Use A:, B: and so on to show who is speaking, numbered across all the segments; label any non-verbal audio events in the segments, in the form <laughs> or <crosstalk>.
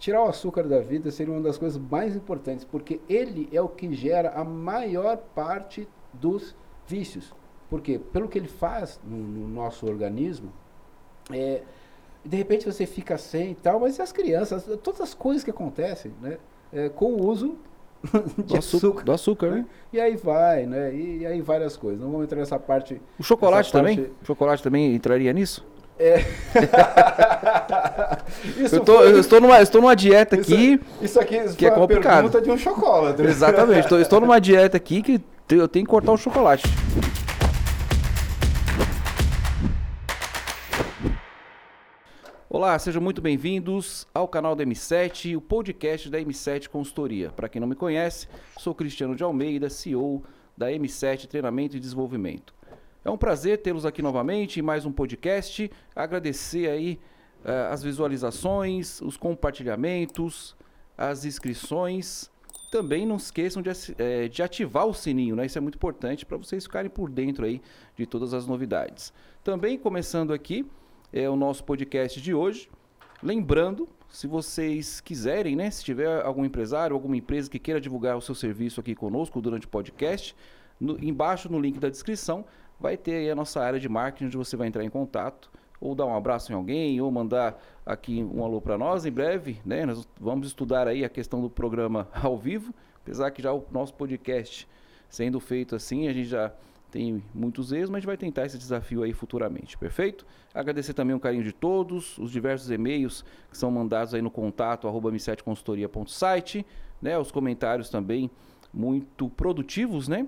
A: tirar o açúcar da vida seria uma das coisas mais importantes, porque ele é o que gera a maior parte dos vícios. Porque pelo que ele faz no, no nosso organismo, é, de repente você fica sem e tal, mas as crianças, todas as coisas que acontecem, né? É, com o uso <laughs>
B: do açúcar, do açúcar né?
A: E aí vai, né? E, e, aí várias coisas. Não vamos entrar nessa parte.
B: O chocolate também? Parte... O chocolate também entraria nisso? É. <laughs> eu, tô, foi... eu estou, numa, estou numa dieta aqui.
A: Isso, isso aqui que é complicado. pergunta de um chocolate.
B: Exatamente. estou, estou numa dieta aqui que eu tenho que cortar o chocolate. Olá, sejam muito bem-vindos ao canal da M7, o podcast da M7 Consultoria. Para quem não me conhece, sou Cristiano de Almeida, CEO da M7 Treinamento e Desenvolvimento. É um prazer tê-los aqui novamente em mais um podcast. Agradecer aí uh, as visualizações, os compartilhamentos, as inscrições. Também não esqueçam de, uh, de ativar o sininho, né? Isso é muito importante para vocês ficarem por dentro aí de todas as novidades. Também começando aqui é o nosso podcast de hoje. Lembrando, se vocês quiserem, né, se tiver algum empresário, alguma empresa que queira divulgar o seu serviço aqui conosco durante o podcast, no, embaixo no link da descrição vai ter aí a nossa área de marketing onde você vai entrar em contato ou dar um abraço em alguém ou mandar aqui um alô para nós em breve, né? Nós vamos estudar aí a questão do programa <laughs> ao vivo, apesar que já o nosso podcast sendo feito assim, a gente já tem muitos erros, mas a gente vai tentar esse desafio aí futuramente, perfeito? Agradecer também o carinho de todos, os diversos e-mails que são mandados aí no contato arroba m7consultoria.site, né? Os comentários também muito produtivos, né?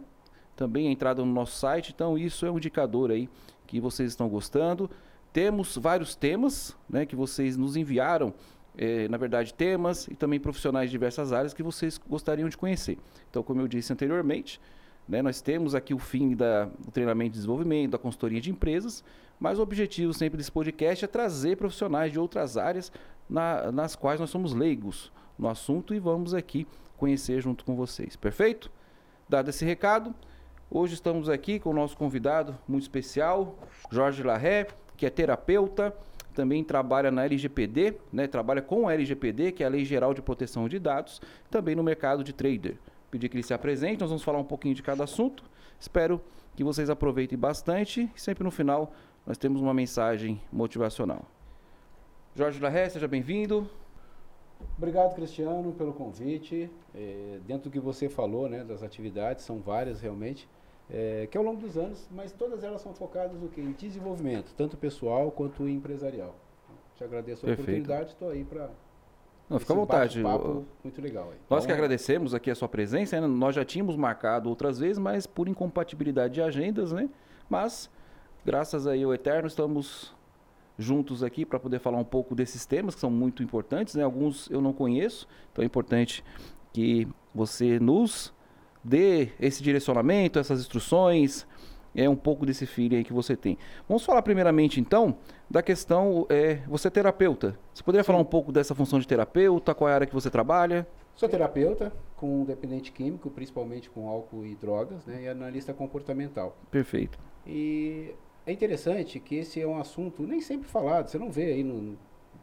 B: Também a entrada no nosso site. Então, isso é um indicador aí que vocês estão gostando. Temos vários temas né, que vocês nos enviaram, é, na verdade, temas e também profissionais de diversas áreas que vocês gostariam de conhecer. Então, como eu disse anteriormente, né, nós temos aqui o fim da, do treinamento de desenvolvimento, da consultoria de empresas, mas o objetivo sempre desse podcast é trazer profissionais de outras áreas na, nas quais nós somos leigos no assunto e vamos aqui conhecer junto com vocês. Perfeito? Dado esse recado, Hoje estamos aqui com o nosso convidado muito especial, Jorge Larré, que é terapeuta, também trabalha na LGPD, né, trabalha com a LGPD, que é a Lei Geral de Proteção de Dados, também no mercado de trader. Pedir que ele se apresente, nós vamos falar um pouquinho de cada assunto. Espero que vocês aproveitem bastante sempre no final nós temos uma mensagem motivacional. Jorge Larré, seja bem-vindo.
A: Obrigado, Cristiano, pelo convite. É, dentro do que você falou, né, das atividades, são várias realmente é, que ao longo dos anos, mas todas elas são focadas no que? em desenvolvimento, tanto pessoal quanto empresarial. Te agradeço a Perfeito. oportunidade, estou aí para
B: não, fica à vontade.
A: muito legal. Aí.
B: Nós então, que agradecemos aqui a sua presença. Né? Nós já tínhamos marcado outras vezes, mas por incompatibilidade de agendas, né? Mas, graças aí ao Eterno, estamos juntos aqui para poder falar um pouco desses temas que são muito importantes, né? Alguns eu não conheço, então é importante que você nos dê esse direcionamento, essas instruções, é um pouco desse feeling aí que você tem. Vamos falar primeiramente então da questão, é, você é terapeuta. Você poderia Sim. falar um pouco dessa função de terapeuta, qual é a área que você trabalha?
A: Sou terapeuta com dependente químico, principalmente com álcool e drogas, né, e analista comportamental.
B: Perfeito.
A: E é interessante que esse é um assunto nem sempre falado, você não vê aí no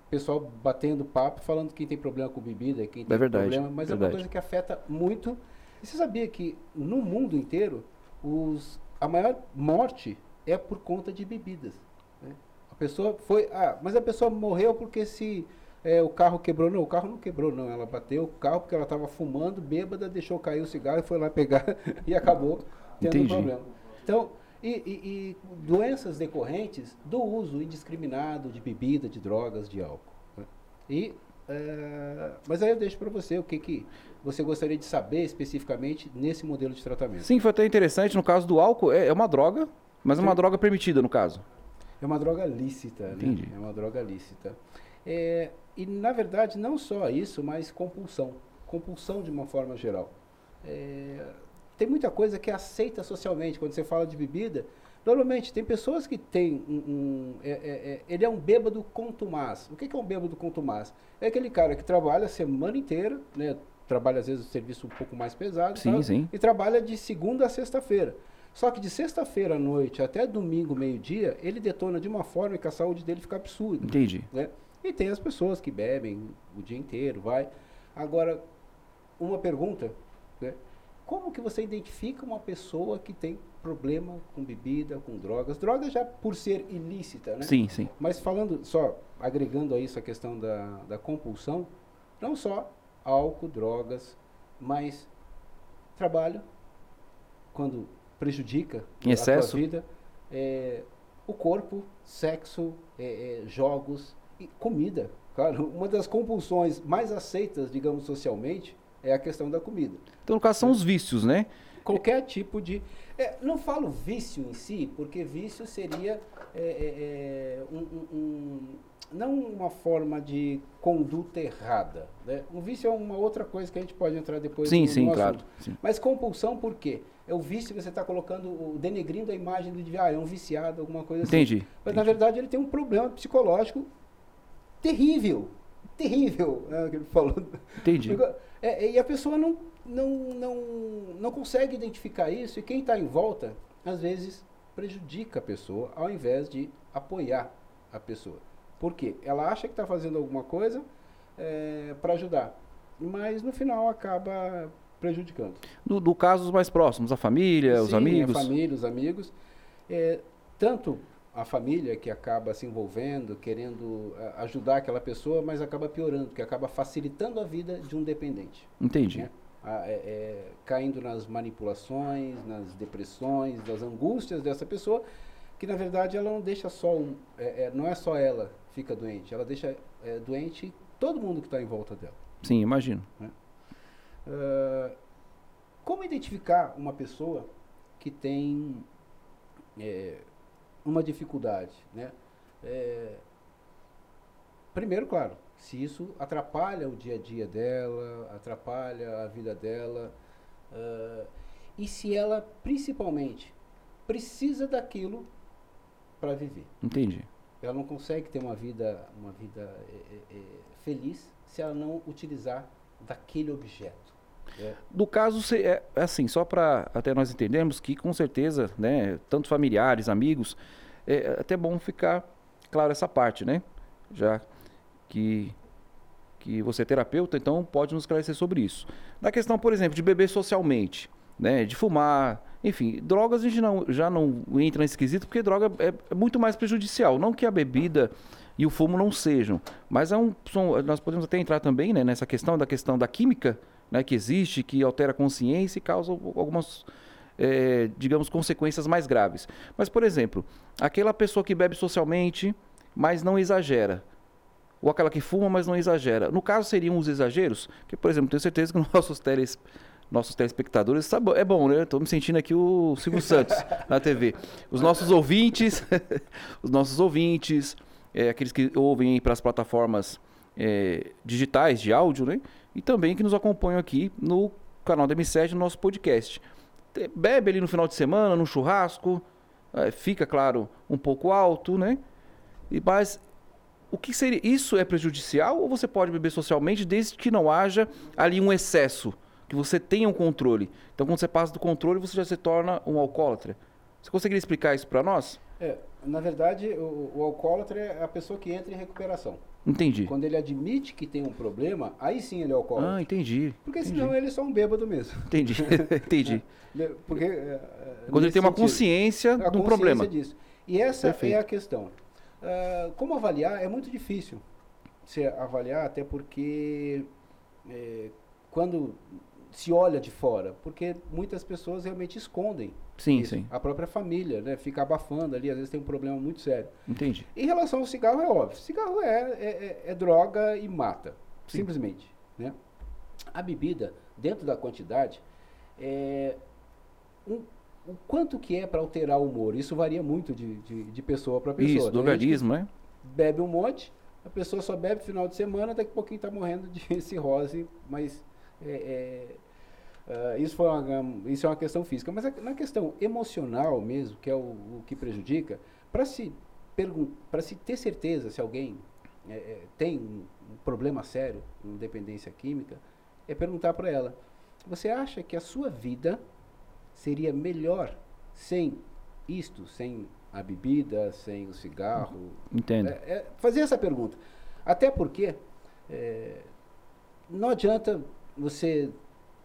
A: pessoal batendo papo falando quem tem problema com bebida, quem tem
B: é verdade,
A: problema, mas
B: verdade.
A: é uma coisa que afeta muito e você sabia que no mundo inteiro os, a maior morte é por conta de bebidas? Né? A pessoa foi. Ah, mas a pessoa morreu porque se é, o carro quebrou. Não, o carro não quebrou, não. Ela bateu o carro porque ela estava fumando, bêbada, deixou cair o cigarro e foi lá pegar <laughs> e acabou tendo Entendi. um problema. Então, e, e, e, doenças decorrentes do uso indiscriminado de bebida, de drogas, de álcool. Né? E, é, mas aí eu deixo para você o que, que você gostaria de saber especificamente nesse modelo de tratamento?
B: Sim, foi até interessante. No caso do álcool, é, é uma droga, mas Sim. é uma droga permitida, no caso.
A: É uma droga lícita, né? Entendi. É uma droga lícita. É, e, na verdade, não só isso, mas compulsão. Compulsão de uma forma geral. É, tem muita coisa que é aceita socialmente. Quando você fala de bebida, normalmente tem pessoas que têm um. um é, é, é, ele é um bêbado contumaz. O que, que é um bêbado contumaz? É aquele cara que trabalha a semana inteira, né? Trabalha às vezes o serviço um pouco mais pesado
B: sim, sim.
A: e trabalha de segunda a sexta-feira. Só que de sexta-feira à noite até domingo, meio-dia, ele detona de uma forma que a saúde dele fica absurda.
B: Entendi.
A: Né? E tem as pessoas que bebem o dia inteiro, vai. Agora, uma pergunta, né? Como que você identifica uma pessoa que tem problema com bebida, com drogas? Drogas já por ser ilícita, né?
B: Sim, sim.
A: Mas falando, só agregando a isso a questão da, da compulsão, não só álcool, drogas, mas trabalho, quando prejudica
B: Em
A: a
B: excesso?
A: tua vida, é, o corpo, sexo, é, é, jogos e comida. Claro, uma das compulsões mais aceitas, digamos, socialmente, é a questão da comida.
B: Então, no caso, são os vícios, né?
A: Qualquer tipo de. é, não falo vício em si, porque vício seria é, é, é, um- não uma forma de conduta errada. Né? Um vício é uma outra coisa que a gente pode entrar depois
B: Sim,
A: no,
B: sim,
A: no
B: claro. Sim.
A: Mas compulsão por quê? É o vício que você está colocando, o- denegrindo a imagem do. Ah, é um viciado, alguma coisa assim.
B: Entendi.
A: Mas na verdade ele tem um problema psicológico terrível. Terrível, né, que ele falou.
B: Entendi.
A: É, é, e a pessoa não, não, não, não consegue identificar isso, e quem está em volta, às vezes, prejudica a pessoa, ao invés de apoiar a pessoa. Por quê? Ela acha que está fazendo alguma coisa para ajudar, mas no final acaba prejudicando.
B: No, no caso os mais próximos, a família, os
A: Sim,
B: amigos.
A: A família, os amigos. É, tanto a família que acaba se envolvendo, querendo eh, ajudar aquela pessoa, mas acaba piorando, que acaba facilitando a vida de um dependente.
B: Entendi.
A: né? Ah, é- é, caindo nas manipulações, nas depressões, nas angústias dessa pessoa, que na verdade ela não deixa só um, é- é, não é só ela fica doente, ela deixa é, doente todo mundo que está em volta dela.
B: Sim, imagino.
A: Ah, como identificar uma pessoa que tem é, uma dificuldade, né? É, primeiro, claro, se isso atrapalha o dia a dia dela, atrapalha a vida dela, ah, e se ela, principalmente, precisa daquilo para viver.
B: Entendi.
A: Ela não consegue ter uma vida, uma vida é, é, é, feliz se ela não utilizar daquele objeto. né?
B: No caso, é é assim, só para até nós entendermos que com certeza, né, tanto familiares, amigos, é até bom ficar claro essa parte, né? Já que que você é terapeuta, então pode nos esclarecer sobre isso. Na questão, por exemplo, de beber socialmente, né, de fumar, enfim, drogas a gente não, já não entra nesse quesito porque droga é, é muito mais prejudicial, não que a bebida e o fumo não sejam, mas é um, são- nós podemos até entrar também né, nessa questão da questão da química né, que existe, que altera a consciência e causa algumas, eh, digamos, consequências mais graves. Mas, por exemplo, aquela pessoa que bebe socialmente, mas não exagera. Ou aquela que fuma, mas não exagera. No caso, seriam os exageros? Que, por exemplo, tenho certeza que <laughs> nossos, teles, nossos telespectadores bom- é bom, né? Estou me sentindo aqui o Silvio Santos na TV. Os nossos ouvintes, <laughs> os nossos ouvintes, eh, aqueles que ouvem para as plataformas eh, digitais de áudio, né? E também que nos acompanham aqui no canal da M7, no nosso podcast. Bebe ali no final de semana, no churrasco, eh, fica, claro, um pouco alto, né? E, mas o que seria? Isso é prejudicial ou você pode beber socialmente desde que não haja ali um excesso, que você tenha um controle? Então, quando você passa do controle, você já se torna um alcoólatra. Você conseguiria explicar isso para nós?
A: É, na verdade, o, o alcoólatra é a pessoa que entra em recuperação.
B: Entendi.
A: Quando ele admite que tem um problema, aí sim ele é alcoólatra.
B: Ah, entendi.
A: Porque
B: entendi.
A: senão ele é só um bêbado mesmo.
B: Entendi. <laughs> entendi.
A: Ele- Porque, é, é,
B: Quando ele tem uma
A: sentido.
B: consciência
A: A
B: do
A: consciência
B: problema.
A: disso. E essa
B: Perfeito.
A: é a questão. Ah, como avaliar? É muito difícil se avaliar, até porque é, quando se olha de fora, porque muitas pessoas realmente escondem
B: Sim,
A: isso.
B: sim.
A: A própria família, né? Fica abafando ali, às vezes tem um problema muito sério.
B: Entendi.
A: Em relação ao cigarro, é óbvio. Cigarro é, é, é- é droga e mata.
B: Sim.
A: Simplesmente. Né? A bebida, dentro da quantidade, é um- o quanto que é para alterar o humor. Isso varia muito de, de, de pessoa para pessoa.
B: Isso, do
A: Tem gente que
B: organismo, né?
A: Bebe um monte, a pessoa só bebe final de semana, daqui a pouquinho está morrendo de <laughs> cirrose, mas é, é, ah, isso, foi uma, isso é uma questão física. Mas a- na questão emocional mesmo, que é o, o que prejudica, para se, pra se ter certeza se alguém é, é, tem um, um problema sério, uma dependência química, é perguntar para ela: você acha que a sua vida seria melhor sem isto, sem a bebida, sem o cigarro,
B: Entendo.
A: é, é fazer essa pergunta. Até porque é, não adianta você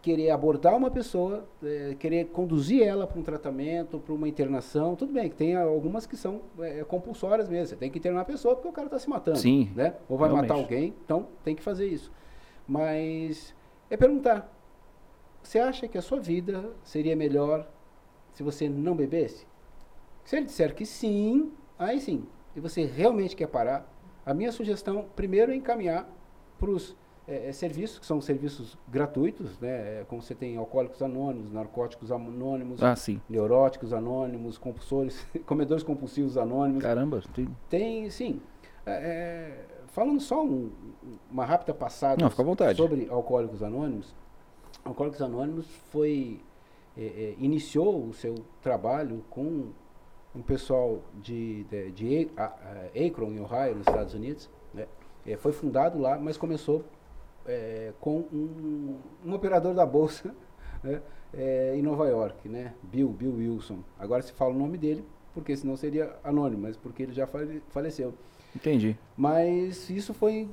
A: querer abordar uma pessoa, é, querer conduzir ela para um tratamento, para uma internação, tudo bem, que tem algumas que são é, compulsórias mesmo. Você tem que internar a pessoa porque o cara está se matando.
B: Sim,
A: Né? Ou vai
B: realmente.
A: matar alguém, então tem que fazer isso. Mas é perguntar: você acha que a sua vida seria melhor se você não bebesse? Se ele disser que sim, aí sim. E você realmente quer parar, a minha sugestão, primeiro, é encaminhar para os é, é, serviços, que são serviços gratuitos, né? É, como você tem alcoólicos anônimos, narcóticos anônimos,
B: Ah, sim.
A: neuróticos anônimos, compulsores, <laughs> comedores compulsivos anônimos.
B: Caramba, tem...
A: Tem, sim. É, é, falando só um- uma rápida passada
B: Não,
A: sobre Alcoólicos Anônimos. Alcoólicos Anônimos foi é, iniciou o seu trabalho com um pessoal de, de, de Akron, em Ohio, nos Estados Unidos. né? Foi fundado lá, mas começou é, com um, um operador da bolsa <laughs> né? É, em Nova York, né? Bill, Bill Wilson. Agora se fala o nome dele, porque senão seria anônimo, mas porque ele já fale- faleceu.
B: Entendi.
A: Mas isso foi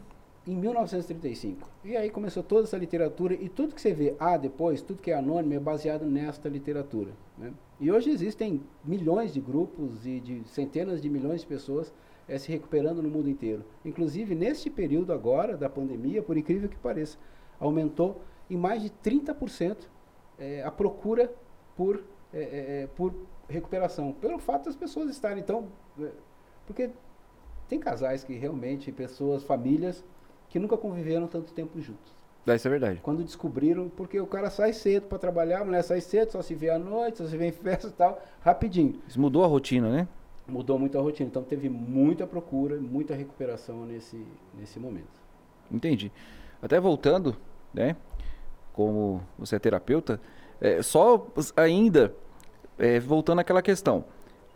A: em 1935. E aí começou toda essa literatura e tudo que você vê A depois, tudo que é anônimo é baseado nesta literatura. né? E hoje existem milhões de grupos e de centenas de milhões de pessoas eh, se recuperando no mundo inteiro. Inclusive, neste período agora da pandemia, por incrível que pareça, aumentou em mais de 30% eh, a procura por, eh, eh, eh, por recuperação. Pelo fato das pessoas estarem tão... eh, porque tem casais que realmente, pessoas, famílias, que nunca conviveram tanto tempo juntos.
B: Ah, Isso é verdade.
A: Quando descobriram, porque o cara sai cedo para trabalhar, a mulher sai cedo, só se vê à noite, só se vê em festa e tal, rapidinho.
B: Isso mudou a rotina, né?
A: Mudou muito a rotina. Então teve muita procura, muita recuperação nesse, nesse momento.
B: Entendi. Até voltando, né? Como você é terapeuta, é, só ainda é, voltando àquela questão.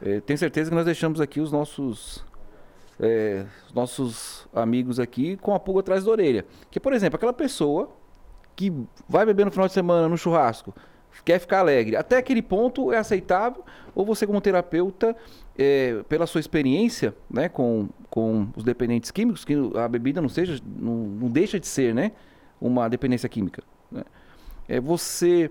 B: É, tenho certeza que nós deixamos aqui os nossos é, os nossos amigos aqui com a pulga atrás da orelha. Que, por exemplo, aquela pessoa que vai beber no final de semana no churrasco, quer ficar alegre, até aquele ponto é aceitável? Ou você, como terapeuta, é, pela sua experiência né, com, com os dependentes químicos, que a bebida não, seja, não, não deixa de ser né, uma dependência química, né? é, você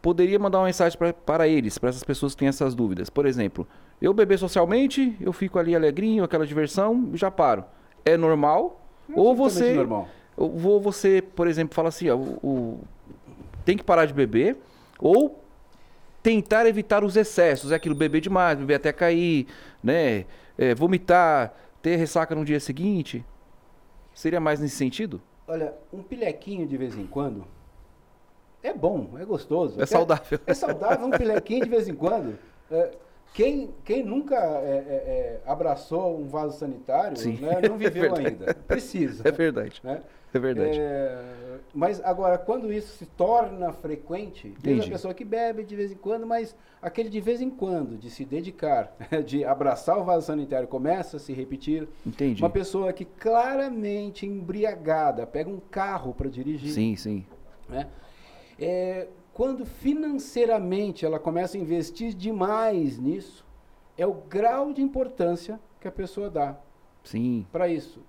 B: poderia mandar uma mensagem pra, para eles, para essas pessoas que têm essas dúvidas. Por exemplo, eu beber socialmente, eu fico ali alegrinho, aquela diversão, já paro. É normal? Ou
A: Absolutamente
B: você,
A: Normal.
B: ou você, por exemplo, fala assim, ó, o, o- tem que parar de beber, ou tentar evitar os excessos, é aquilo, beber demais, beber até cair, né? É, vomitar, ter ressaca no dia seguinte. Seria mais nesse sentido?
A: Olha, um pilequinho de vez em quando é bom, é gostoso.
B: É saudável.
A: É saudável um pilequinho de vez em quando. É, quem, quem nunca é, é, é, abraçou um vaso sanitário
B: Sim.
A: né, não <laughs>
B: É
A: viveu ainda. Precisa.
B: É verdade.
A: né?
B: É verdade.
A: É, mas agora, quando isso se torna frequente, tem a
B: Entendi.
A: pessoa que bebe de vez em quando, mas aquele de vez em quando, de se dedicar, <laughs> de abraçar o vaso sanitário, começa a se repetir.
B: Entendi.
A: Uma pessoa que claramente embriagada pega um carro para dirigir,
B: Sim, sim.
A: né? É, quando financeiramente ela começa a investir demais nisso, é o grau de importância que a pessoa dá
B: Sim.
A: para isso.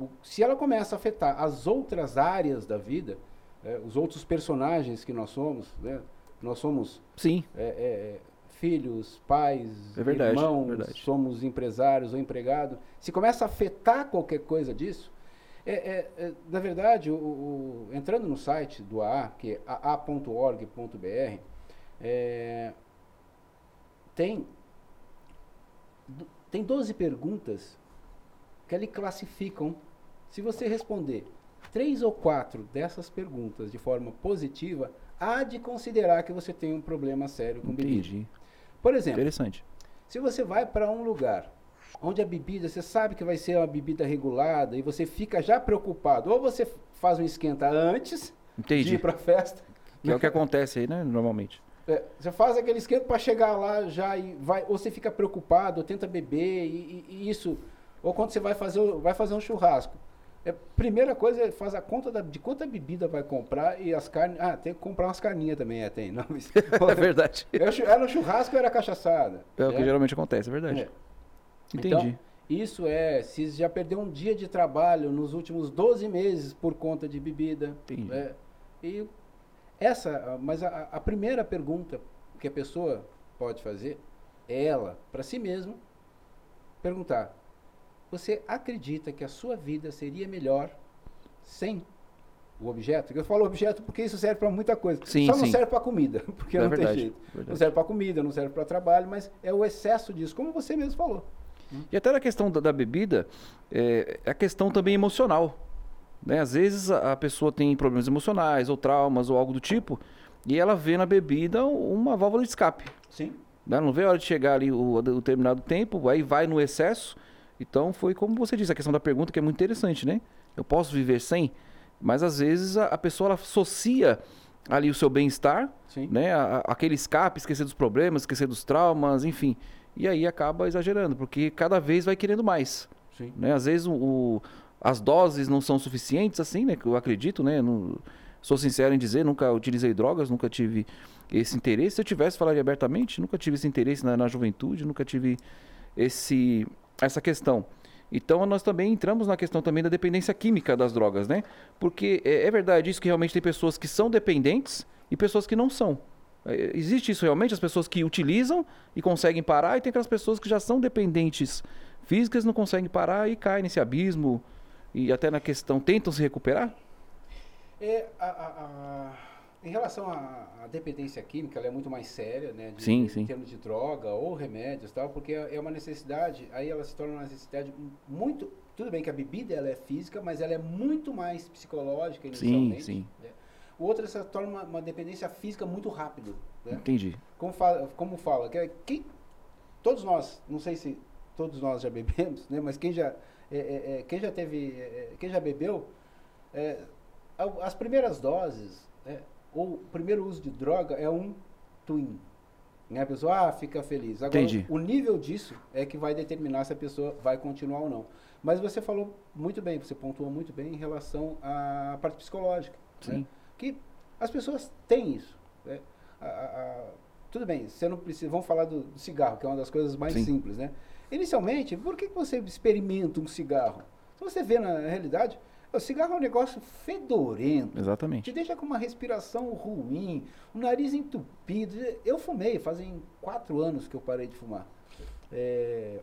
A: O- Se ela começa a afetar as outras áreas da vida, é, os outros personagens que nós somos, né? nós somos
B: Sim.
A: é, é, filhos, pais,
B: É verdade,
A: irmãos, somos empresários ou empregado, se começa a afetar qualquer coisa disso, é, é, é, na verdade, o, o- entrando no site do AA, que é aa.org.br, é, tem, tem 12 perguntas que ali classificam. Se você responder três ou quatro dessas perguntas de forma positiva, há de considerar que você tem um problema sério com bebida.
B: Entendi.
A: Por exemplo,
B: Interessante.
A: se você vai para um lugar onde a bebida, você sabe que vai ser uma bebida regulada e você fica já preocupado, ou você faz um esquenta antes de
B: Entendi.
A: ir para a festa,
B: Que é o que acontece aí, né? Normalmente.
A: é, você faz aquele esquenta para chegar lá já e vai, ou você fica preocupado, ou tenta beber e, e- e isso, ou quando você vai fazer, vai fazer um churrasco. É, primeira coisa é faz a conta da- de quanta bebida vai comprar e as carnes. Ah, tem que comprar umas carninhas também, é, tem. Não, <laughs> <laughs>
B: É verdade.
A: Era chu- era no churrasco ou era cachaçada?
B: É o que
A: né?
B: geralmente acontece, é verdade.
A: É.
B: Entendi.
A: Então, Isso é, se já perdeu um dia de trabalho nos últimos 12 meses por conta de bebida.
B: Entendi.
A: É, e essa, mas a, a primeira pergunta que a pessoa pode fazer é ela, para si mesma, perguntar: Você acredita que a sua vida seria melhor sem o objeto? Eu falo objeto porque isso serve para muita coisa.
B: Sim,
A: Só não
B: sim.
A: serve para comida, <laughs> porque
B: É
A: não
B: verdade,
A: tem jeito.
B: verdade.
A: Não serve para comida, não serve para trabalho, mas é o excesso disso, como você mesmo falou.
B: E até na questão da, da bebida, é, é a questão também emocional. Né? Às vezes a, a pessoa tem problemas emocionais, ou traumas, ou algo do tipo, e ela vê na bebida uma válvula de escape.
A: Sim.
B: né? Não vê a hora de chegar ali o, o determinado tempo, aí vai no excesso. Então foi como você disse, a questão da pergunta que é muito interessante, né? Eu posso viver sem? Mas às vezes a, a pessoa ela associa ali o seu bem-estar, né? A- a- aquele escape, esquecer dos problemas, esquecer dos traumas, enfim. E aí acaba exagerando, porque cada vez vai querendo mais.
A: Sim.
B: Né? Às vezes o, o- as doses não são suficientes, assim, né? Que eu acredito, né? Não- sou sincero em dizer, nunca utilizei drogas, nunca tive esse interesse. Se eu tivesse, falaria abertamente, nunca tive esse interesse na, na juventude, nunca tive esse, essa questão. Então nós também entramos na questão também da dependência química das drogas, né? Porque é, é verdade isso que realmente tem pessoas que são dependentes e pessoas que não são. É, Existe isso realmente? As pessoas que utilizam e conseguem parar, e tem aquelas pessoas que já são dependentes físicas, não conseguem parar e caem nesse abismo. E até na questão, tentam se recuperar?
A: É, a- a- a- em relação à, à dependência química, ela é muito mais séria, né? de-
B: Sim,
A: em
B: sim.
A: termos de droga ou remédios tal, porque é é uma necessidade, aí ela se torna uma necessidade muito... Tudo bem que a bebida ela é física, mas ela é muito mais psicológica
B: Sim,
A: inicialmente.
B: sim.
A: né? O outro se torna uma, uma dependência física muito rápido. Né?
B: Entendi.
A: Como fala, como fala que, é- quem, todos nós, não sei se todos nós já <laughs> bebemos, né? Mas quem já, é, é, é, quem já teve, é, quem já bebeu, as primeiras doses, ou o primeiro uso de droga é um twin. Né? A pessoa ah, fica feliz. Agora,
B: Entendi.
A: o nível disso é que vai determinar se a pessoa vai continuar ou não. Mas você falou muito bem, você pontuou muito bem em relação à parte psicológica. né?
B: Sim.
A: que as pessoas têm isso. né? A- a- tudo bem, você não precisa. Vamos falar do, do cigarro, que é uma das coisas mais
B: Sim.
A: simples, né? Inicialmente, por que que você experimenta um cigarro? Se você vê na realidade, o cigarro é um negócio fedorento. Te
B: Exatamente.
A: deixa com uma respiração ruim, o nariz entupido. Eu fumei, fazem quatro anos que eu parei de fumar. É,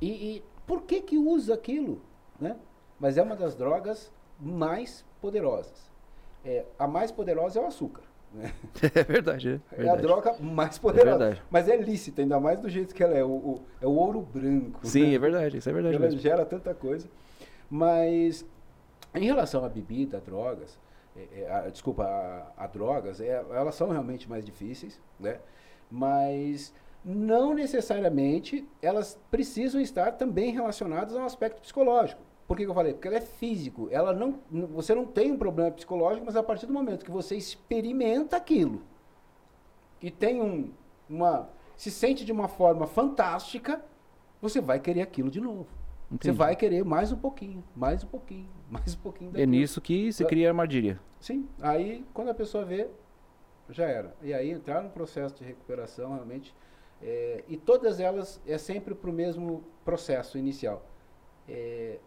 A: e, e por que que usa aquilo? Né? Mas é uma das drogas mais poderosas. É, a mais poderosa é o açúcar. Né? <laughs>
B: É verdade, é
A: É a droga mais poderosa.
B: verdade.
A: mas é lícita, ainda mais do jeito que ela é. O, o- é o ouro branco.
B: Sim,
A: né?
B: é verdade, isso é verdade
A: ela
B: mesmo.
A: gera tanta coisa. Mas em relação à bebida, drogas, é, é, a- desculpa, a, a drogas, é, elas são realmente mais difíceis, né? Mas não necessariamente elas precisam estar também relacionadas ao aspecto psicológico. Por que, que eu falei? Porque ela é físico. Ela não, você não tem um problema psicológico, mas a partir do momento que você experimenta aquilo e tem um, uma. se sente de uma forma fantástica, você vai querer aquilo de novo. Você
B: Entendi.
A: vai querer mais um pouquinho, mais um pouquinho, <laughs> mais um pouquinho
B: É
A: daquilo.
B: nisso que se cria a armadilha.
A: Sim, aí quando a pessoa vê, já era. E aí entrar no processo de recuperação realmente. é, e todas elas é sempre para o mesmo processo inicial. É,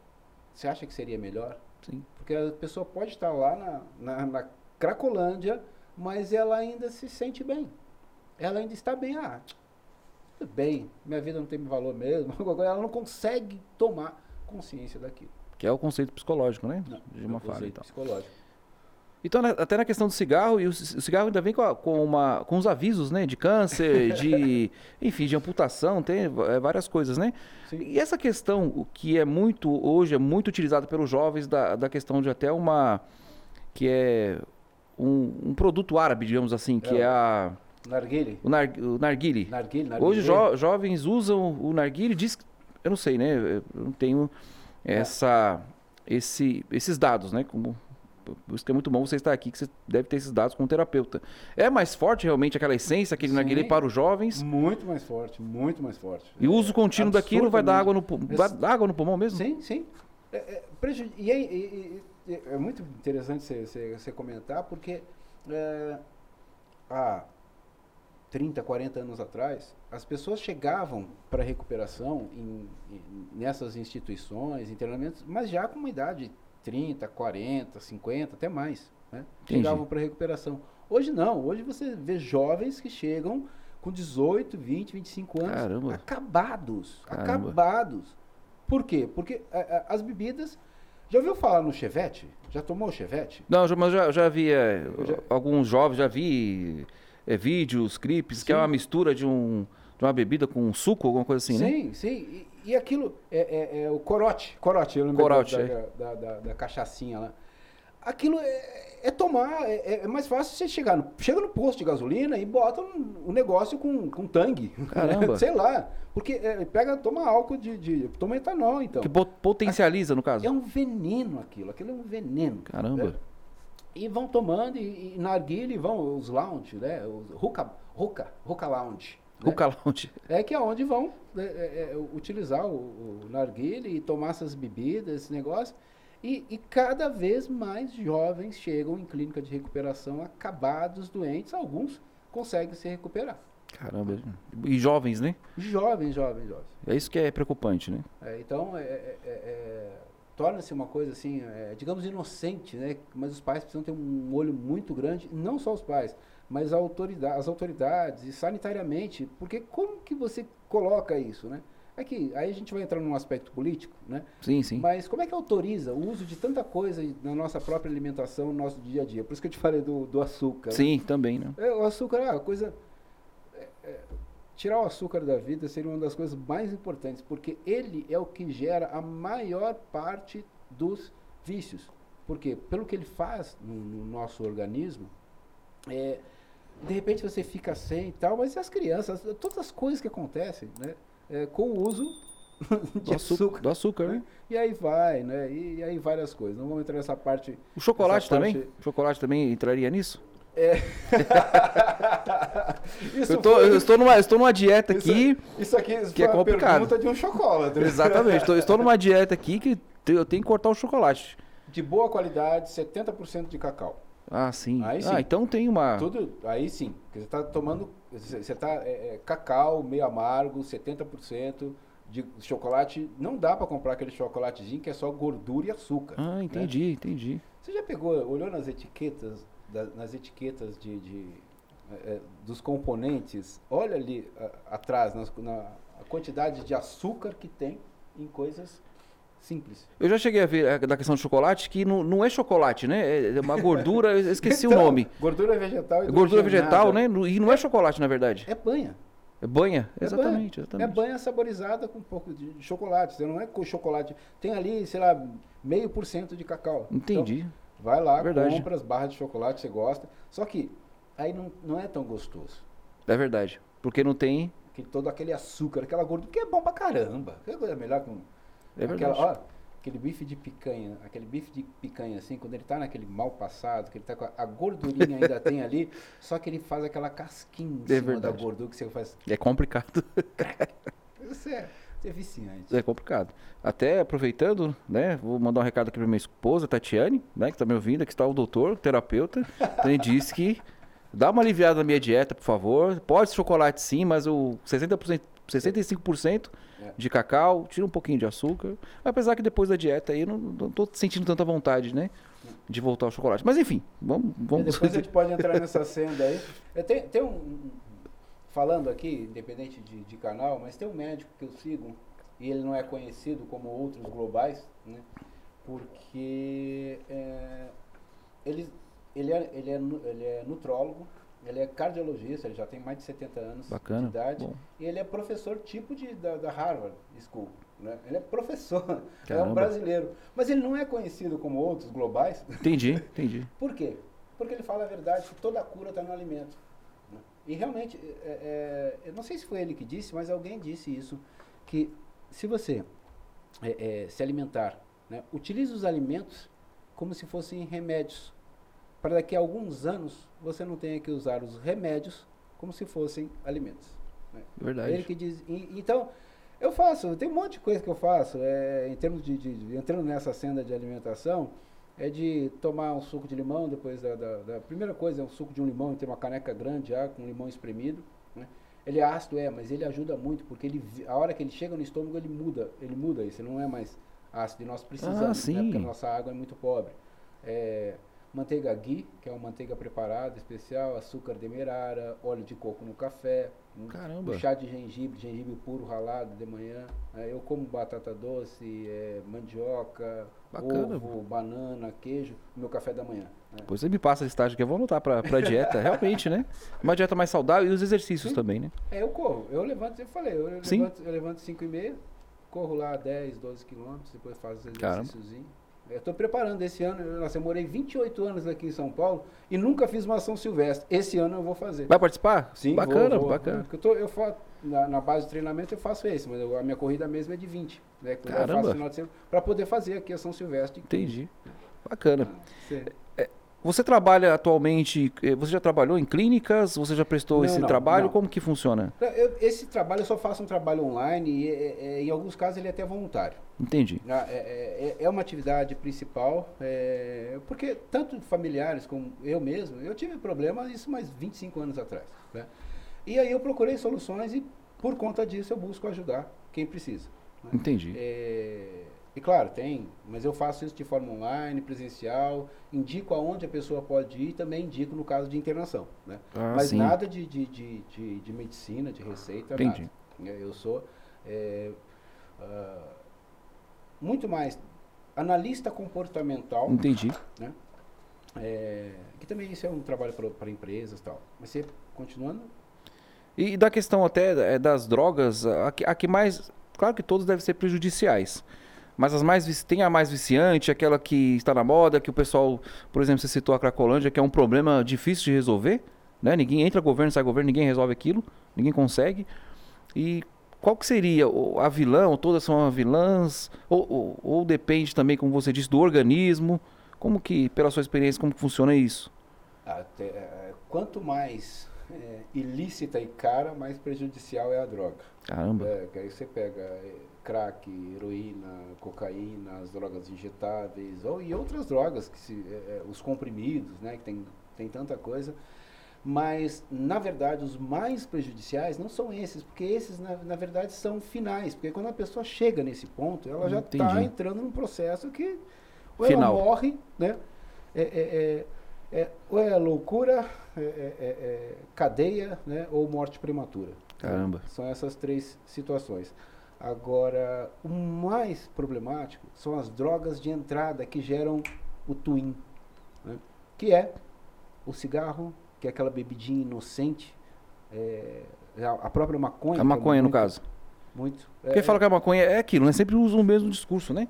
A: você acha que seria melhor?
B: Sim.
A: Porque a pessoa pode estar lá na, na, na Cracolândia, mas ela ainda se sente bem. Ela ainda está bem. Ah, tudo bem, minha vida não tem valor mesmo. <laughs> Agora ela não consegue tomar consciência daquilo.
B: Que é o conceito psicológico, né?
A: Não,
B: de
A: é
B: uma
A: um
B: fala e tal.
A: psicológico.
B: Então, na- até na questão do cigarro, e o, ci- o cigarro ainda vem com, a- com uma, com os avisos, né? De câncer, <laughs> de, enfim, de amputação, tem é, várias coisas, né?
A: Sim.
B: E essa questão, o que é muito, hoje, é muito utilizada pelos jovens, da, da questão de até uma, que é um, um produto árabe, digamos assim, que
A: É
B: é, a,
A: Narguile?
B: o, nar, o narguile.
A: Narguile, narguile.
B: Hoje jo- jovens usam o narguile, diz, eu não sei, né? Eu não tenho
A: É.
B: essa, esse, esses dados, né? Como, por isso que é muito bom você estar aqui, que você deve ter esses dados como terapeuta. É mais forte realmente aquela essência, aquele
A: Sim.
B: narguile para os jovens?
A: Muito mais forte, muito mais forte.
B: E o uso contínuo daquilo vai dar água no, vai dar água no pulmão mesmo?
A: Sim, sim. É, é, e é, e- e- e- é muito interessante você- você você comentar, porque é, a, 30, 40 anos atrás, as pessoas chegavam para recuperação em, em, nessas instituições, internamentos, mas já com uma idade 30, 40, 50, até mais. Né? Chegavam para recuperação. Hoje não, hoje você vê jovens que chegam com 18, 20, 25 anos
B: Caramba.
A: acabados.
B: Caramba.
A: Acabados. Por quê? Porque a, a, as bebidas. Já ouviu falar no Chevette? Já tomou o Chevette?
B: Não, mas já, já vi é,
A: já-
B: alguns jovens, já vi é, vídeos, clipes, que é
A: Sim.
B: uma mistura de, um, de uma bebida com um suco, alguma coisa assim, né?
A: sim, sim. E, e aquilo é, é- é o corote. Corote, eu lembro
B: Corote,
A: da,
B: é.
A: da, da, da cachaçinha lá. Aquilo é, é tomar, é, é mais fácil você chegar no, chega no posto de gasolina e bota um, um negócio com, com tangue.
B: Caramba. <laughs>
A: Sei lá. Porque é, pega, toma álcool de, de. Toma etanol, então.
B: Que po- potencializa, no caso.
A: É um veneno aquilo, aquilo é um veneno.
B: Caramba.
A: Né? E vão tomando, e, e na arguilha vão os lounge, né? Os hookah, hookah, hookah lounge. né?
B: Hookah Lounge.
A: É que é onde vão é, é, é, utilizar o, o narguilha e tomar essas bebidas, esse negócio. E, e cada vez mais jovens chegam em clínica de recuperação acabados, doentes, alguns conseguem se recuperar.
B: Caramba. E jovens, né?
A: Jovens, jovens, jovens.
B: É isso que é preocupante, né?
A: É, então, é, é, é, é, torna-se uma coisa assim, é, digamos, inocente, né? Mas os pais precisam ter um olho muito grande, não só os pais, mas autoridade, as autoridades e sanitariamente, porque como que você coloca isso, né? É que aí a gente vai entrar num aspecto político, né?
B: Sim, sim.
A: Mas como é que autoriza o uso de tanta coisa na nossa própria alimentação, no nosso dia a dia? Por isso que eu te falei do, do açúcar. né?
B: Sim, também, né?
A: É, o açúcar é uma coisa. é, é, tirar o açúcar da vida seria uma das coisas mais importantes, porque ele é o que gera a maior parte dos vícios. Porque, pelo que ele faz no, no nosso organismo, é, de repente você fica sem e tal, mas e as crianças, todas as coisas que acontecem, né? é, com o uso <laughs>
B: Do açúcar,
A: açúcar.
B: do açúcar, né?
A: E aí vai, né? E, e aí várias coisas. Não vamos entrar nessa parte.
B: O chocolate também?
A: parte-
B: O chocolate também entraria nisso?
A: É. <laughs> Isso
B: Eu, tô,
A: foi-
B: eu estou, numa, estou numa dieta
A: Isso-
B: aqui.
A: Isso aqui
B: que é complicado.
A: pergunta de um chocolate. <laughs>
B: Exatamente. Estou, estou numa dieta aqui que eu tenho que cortar o chocolate.
A: De boa qualidade, 70% de cacau.
B: Ah, sim.
A: Aí sim.
B: Ah, então tem uma.
A: Tudo, aí sim. Você está tomando, você está cacau meio amargo, 70% de chocolate. Não dá para comprar aquele chocolatezinho que é só gordura e açúcar.
B: Ah,
A: né?
B: entendi, entendi.
A: Você já pegou, olhou nas etiquetas, da- nas etiquetas de, de, eh, eh, dos componentes? Olha ali a- atrás nas- na a quantidade de açúcar que tem em coisas simples.
B: Eu já cheguei a ver da questão do chocolate que não, não é chocolate, né? É é uma gordura, eu <laughs> esqueci o
A: Então,
B: nome.
A: Gordura vegetal.
B: É gordura vegetal, né? E não é chocolate, na verdade.
A: É banha.
B: É banha.
A: É
B: Exatamente,
A: banha.
B: exatamente.
A: É banha saborizada com um pouco de de chocolate. Você não é com chocolate. Tem ali, sei lá, meio por cento de cacau.
B: Entendi.
A: Então, vai lá,
B: Verdade.
A: compra as barras de chocolate que você gosta. Só que aí não, não é tão gostoso.
B: É verdade. Porque não tem.
A: Que todo aquele açúcar, aquela gordura, que é bom pra caramba. Que coisa melhor com
B: É
A: aquela, ó, aquele bife de picanha, aquele bife de picanha assim, quando ele tá naquele mal passado, que ele tá com a, a gordurinha ainda tem ali, <laughs> só que ele faz aquela casquinha em
B: É
A: cima da
B: verdade.
A: gordura que você faz.
B: É complicado.
A: Isso é, é viciante.
B: É complicado. Até aproveitando, né? Vou mandar um recado aqui pra minha esposa, Tatiane, né? Que tá me ouvindo, que está o doutor, o terapeuta. Então, ele disse que dá uma aliviada na minha dieta, por favor. Pode chocolate sim, mas o 60%, 65%
A: É.
B: de cacau, tira um pouquinho de açúcar. Apesar que depois da dieta aí eu não, não tô sentindo tanta vontade, né? De voltar ao chocolate. Mas enfim, vamos. Vamos
A: depois a <laughs> gente pode entrar nessa senda aí. Tem um- Falando aqui, independente de, de canal, mas tem um médico que eu sigo, e ele não é conhecido como outros globais, né? Porque é, ele, ele, é, ele, é, ele é nutrólogo, ele é cardiologista, ele já tem mais de 70 anos
B: Bacana.
A: de idade.
B: Bom.
A: E ele é professor tipo de, da, da Harvard School. Né? Ele é professor, <laughs> é um
B: Caramba.
A: brasileiro. Mas ele não é conhecido como outros globais,
B: Entendi, <laughs> entendi.
A: por quê? Porque ele fala a verdade que toda a cura está no alimento. E realmente, é, é, eu não sei se foi ele que disse, mas alguém disse isso, que se você é, é, se alimentar, né, utilize os alimentos como se fossem remédios, para daqui a alguns anos você não tenha que usar os remédios como se fossem alimentos. né?
B: Verdade.
A: Ele que diz. e- então, eu faço, tem um monte de coisa que eu faço, é, em termos de, de- de- entrando nessa senda de alimentação, é de tomar um suco de limão depois da, da- da- primeira coisa é um suco de um limão, tem uma caneca grande já com limão espremido, Né? Ele é ácido, é, mas ele ajuda muito, porque ele, a hora que ele chega no estômago, ele muda, ele muda isso, não é mais ácido. E nós precisamos,
B: Ah, sim.
A: né? porque a nossa água é muito pobre. É, manteiga ghee, que é uma manteiga preparada especial, açúcar demerara, óleo de coco no café,
B: Caramba.
A: um chá de gengibre, gengibre puro ralado de manhã. É, eu como batata doce, é, mandioca,
B: Bacana.
A: ovo, banana, queijo, no meu café da manhã. né?
B: Depois você me passa a listagem que eu vou anotar pra, pra dieta. <laughs> Realmente, né? Uma dieta mais saudável e os exercícios
A: Sim.
B: também, né?
A: É, eu corro. Eu levanto, eu falei, eu
B: Sim.
A: levanto, eu levanto 5 e meia, corro lá 10, 12 quilômetros, depois faço os. Eu estou preparando esse ano, eu, nossa, eu morei 28 anos aqui em São Paulo e nunca fiz uma ação silvestre. Esse ano eu vou fazer.
B: Vai participar?
A: Sim,
B: bacana,
A: vou, vou.
B: bacana.
A: Porque eu, tô, eu faço, na, na base de treinamento eu faço esse, mas eu- a minha corrida mesmo é de 20. Né,
B: Caramba.
A: para poder fazer aqui a ação silvestre.
B: Entendi. Bacana.
A: Sim.
B: Você trabalha atualmente, eh, você já trabalhou em clínicas? Você já prestou
A: Não,
B: esse
A: não,
B: trabalho?
A: não.
B: Como que funciona?
A: Eu- esse trabalho eu só faço um trabalho online e é- é- em alguns casos ele é até voluntário.
B: Entendi.
A: Ah, É, é- é uma atividade principal, é, porque tanto familiares como eu mesmo, eu tive problema isso mais 25 anos atrás. né? E aí eu procurei soluções e por conta disso eu busco ajudar quem precisa. né?
B: Entendi.
A: É, e claro, tem, mas eu faço isso de forma online, presencial, indico aonde a pessoa pode ir e também indico no caso de internação. Né?
B: Ah,
A: mas
B: sim.
A: nada de, de, de, de, de medicina, de receita,
B: Entendi.
A: nada. É, Eu sou é, ah, muito mais analista comportamental,
B: Entendi.
A: é, que também isso é um trabalho para empresas e tal. Mas você, continuando,
B: E da questão até eh, das drogas, a que, a que mais. Claro que todas devem ser prejudiciais. Mas as mais tem a mais viciante, aquela que está na moda, que o pessoal, por exemplo, você citou a Cracolândia, que é um problema difícil de resolver. Né? Ninguém entra governo, sai governo, ninguém resolve aquilo, ninguém consegue. E qual que seria o- a vilã, ou todas são vilãs, ou, ou, ou depende também, como você disse, do organismo? Como que, pela sua experiência, como funciona isso?
A: até, é, quanto mais é, ilícita e cara, mais prejudicial é a droga.
B: Caramba.
A: É, que aí você pega é, crack, heroína, cocaína, as drogas injetáveis, ou, e outras drogas, que se, é, é, os comprimidos, né, que tem, tem tanta coisa. Mas, na verdade, os mais prejudiciais não são esses, porque esses, na, na verdade, são finais. Porque quando a pessoa chega nesse ponto, ela já está entrando num processo que ou
B: Final.
A: ela morre, né? É, é, é, é, ou é loucura, é cadeia, né? ou morte prematura.
B: Caramba.
A: São essas três situações. Agora, o mais problemático são as drogas de entrada que geram o twin, né? que é o cigarro, que é aquela bebidinha inocente, é, a própria maconha.
B: A
A: é
B: maconha, no
A: muito-
B: caso.
A: Muito.
B: Porque
A: é,
B: fala que a maconha é aquilo, né? Sempre usa o mesmo discurso, né?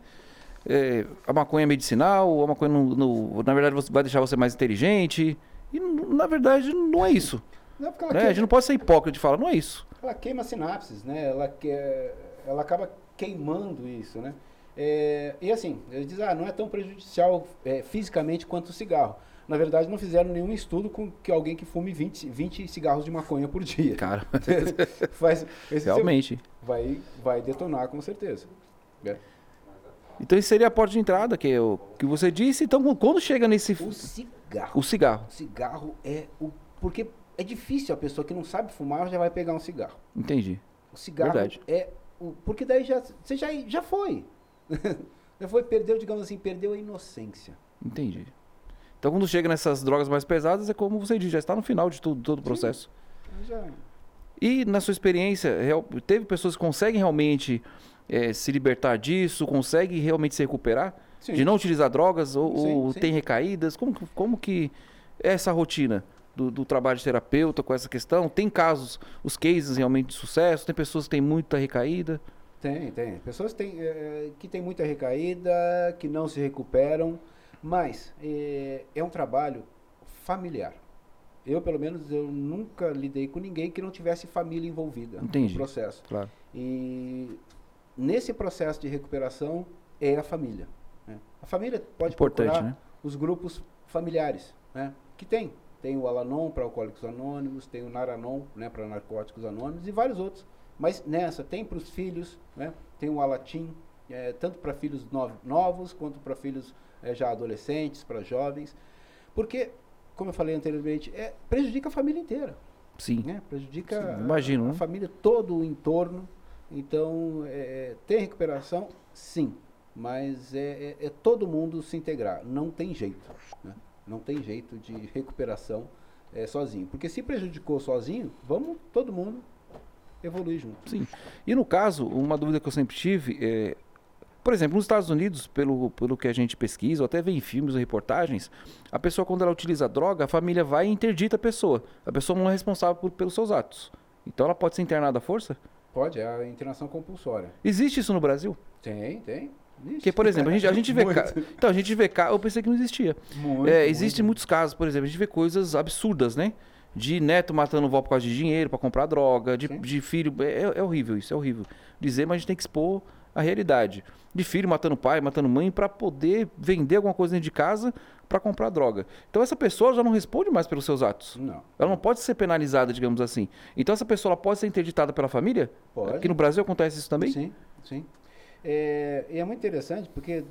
B: É, a maconha é medicinal, a maconha, não- não- na verdade, vai deixar você mais inteligente. E, na verdade, não é isso.
A: não é
B: Né? A gente não pode ser hipócrita de falar, não é isso.
A: ela queima sinapses, né? Ela, quer, ela acaba queimando isso, né? É, e assim, ele diz, ah, não é tão prejudicial é, fisicamente quanto o cigarro. Na verdade, não fizeram nenhum estudo com que alguém que fume 20, 20 cigarros de maconha por dia.
B: Cara, <laughs>
A: Faz,
B: realmente.
A: vai, vai detonar com certeza. É.
B: Então, isso seria a porta de entrada, que, é o que você disse. Então, quando chega nesse...
A: O cigarro.
B: O cigarro.
A: O cigarro é o. Porque é difícil a pessoa que não sabe fumar já vai pegar um cigarro.
B: Entendi.
A: O cigarro
B: Verdade.
A: é. Porque daí já, você já, já foi. <laughs> já foi, perdeu, digamos assim, perdeu a inocência.
B: Entendi. Então, quando chega nessas drogas mais pesadas, é como você disse, já está no final de tudo, todo o processo.
A: Já,
B: E na sua experiência, teve pessoas que conseguem realmente eh, se libertar disso, conseguem realmente se recuperar?
A: Sim.
B: De não utilizar drogas ou,
A: Sim,
B: ou tem recaídas? Como, como que é essa rotina do, do trabalho de terapeuta com essa questão? Tem casos, os cases realmente de sucesso? Tem pessoas que têm muita recaída?
A: Tem, tem. Pessoas eh, que têm muita recaída, que não se recuperam, mas eh, é um trabalho familiar. Eu, pelo menos, eu nunca lidei com ninguém que não tivesse família envolvida
B: Entendi.
A: no processo.
B: Claro.
A: E nesse processo de recuperação é a família. né? A família pode
B: Importante,
A: procurar
B: né?
A: os grupos familiares, né? Que tem. Tem o Alanon para Alcoólicos Anônimos, tem o Naranon, né, para Narcóticos Anônimos e vários outros. Mas nessa tem para os filhos, né? Tem o Alatim, é, tanto para filhos no- novos quanto para filhos é, já adolescentes, para jovens. Porque, como eu falei anteriormente, é, prejudica a família inteira.
B: Sim.
A: Né? Prejudica
B: Sim, imagino,
A: a,
B: né?
A: a família, todo o entorno. Então, é, tem recuperação? Sim. Mas é, é- é todo mundo se integrar. Não tem jeito. né? Não tem jeito de <laughs> recuperação é, sozinho. Porque se prejudicou sozinho, vamos todo mundo evoluir junto.
B: Sim. E no caso, uma dúvida que eu sempre tive é. Por exemplo, nos Estados Unidos, pelo, pelo que a gente pesquisa, ou até vê em filmes ou reportagens, a pessoa, quando ela utiliza droga, a família vai e interdita a pessoa. A pessoa não é responsável por- pelos seus atos. Então ela pode ser internada à força?
A: Pode, é a internação compulsória.
B: Existe isso no Brasil?
A: Tem, tem. Ixi.
B: Porque, por exemplo, a gente, a gente vê. Ca- Então, a gente vê. ca- Eu pensei que não existia.
A: Muito,
B: É, existem muitos casos, por exemplo, a gente vê coisas absurdas, né? De neto matando vó por causa de dinheiro, pra comprar droga, de, de filho. É, é horrível isso, é horrível. Dizer, mas a gente tem que expor a realidade. De filho matando pai, matando mãe, pra poder vender alguma coisa dentro de casa pra comprar droga. Então essa pessoa já não responde mais pelos seus atos.
A: Não.
B: Ela não pode ser penalizada, digamos assim. Então essa pessoa pode ser interditada pela família?
A: Pode.
B: Aqui no Brasil acontece isso também?
A: Sim, sim. É, e é muito interessante porque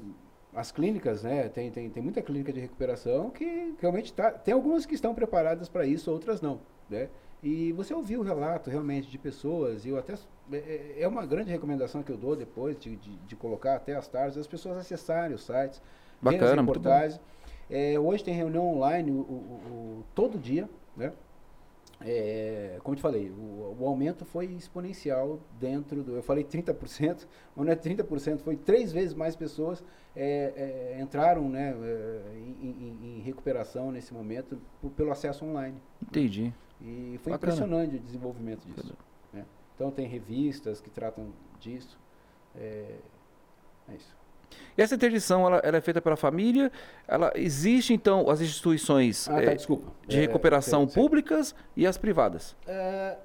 A: as clínicas, né, tem, tem, tem muita clínica de recuperação que realmente tá, tem algumas que estão preparadas para isso, outras não, né? E você ouviu o relato realmente de pessoas, e eu até é- é, é uma grande recomendação que eu dou depois de, de, de colocar até as tardes, as pessoas acessarem os sites, as
B: Bacana, bom.
A: reportagens. É, hoje tem reunião online o, o- o- todo dia, né? É, como eu te falei, o, o aumento foi exponencial dentro do. Eu falei 30%, <laughs> mas não é 30%, foi três vezes mais pessoas é, é, entraram né, é, em, em- recuperação nesse momento p- pelo acesso online.
B: Entendi.
A: E foi
B: Bacana.
A: impressionante o desenvolvimento disso. né? Então tem revistas que tratam disso. É, é isso.
B: E essa interdição, ela, ela é feita pela família? Ela existe, então, as instituições
A: Ah, tá, desculpa.
B: de
A: É,
B: recuperação
A: sei.
B: públicas e as privadas?
A: É,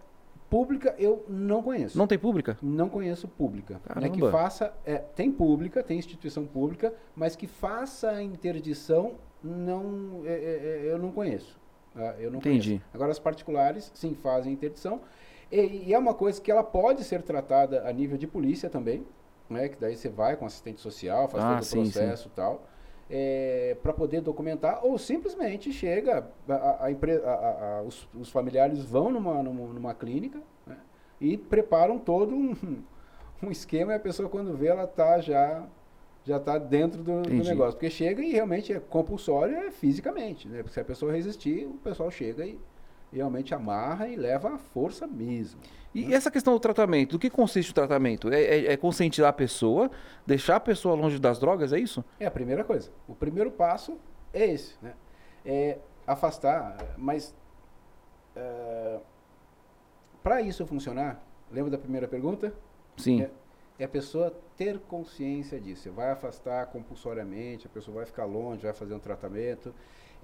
A: pública eu não conheço.
B: Não tem pública?
A: Não conheço pública. Né, que
B: Caramba.
A: faça, é, tem pública, tem instituição pública, mas que faça a interdição, não, é, é, é, eu não conheço. tá? Eu não
B: Entendi.
A: conheço. Agora, as particulares, sim, fazem interdição. E, e é uma coisa que ela pode ser tratada a nível de polícia também, né? Que daí você vai com assistente social, faz
B: Ah,
A: todo o
B: sim, sim.
A: processo e tal. Para poder documentar, ou simplesmente chega, a, a, a a- os, os familiares vão numa, numa, numa clínica né, e preparam todo um, <laughs> um esquema e a pessoa quando vê ela tá já já está dentro do, do negócio. Porque chega e realmente é compulsório é fisicamente. Né? Porque se a pessoa resistir, o pessoal chega e realmente amarra e leva à força mesmo.
B: E essa questão do tratamento, do que consiste o tratamento? É, é- é conscientizar a pessoa, deixar a pessoa longe das drogas, é isso?
A: É a primeira coisa. O primeiro passo é esse, né? É afastar, mas para isso funcionar, lembra da primeira pergunta?
B: Sim.
A: É, é a pessoa ter consciência disso. Você vai afastar compulsoriamente, a pessoa vai ficar longe, vai fazer um tratamento,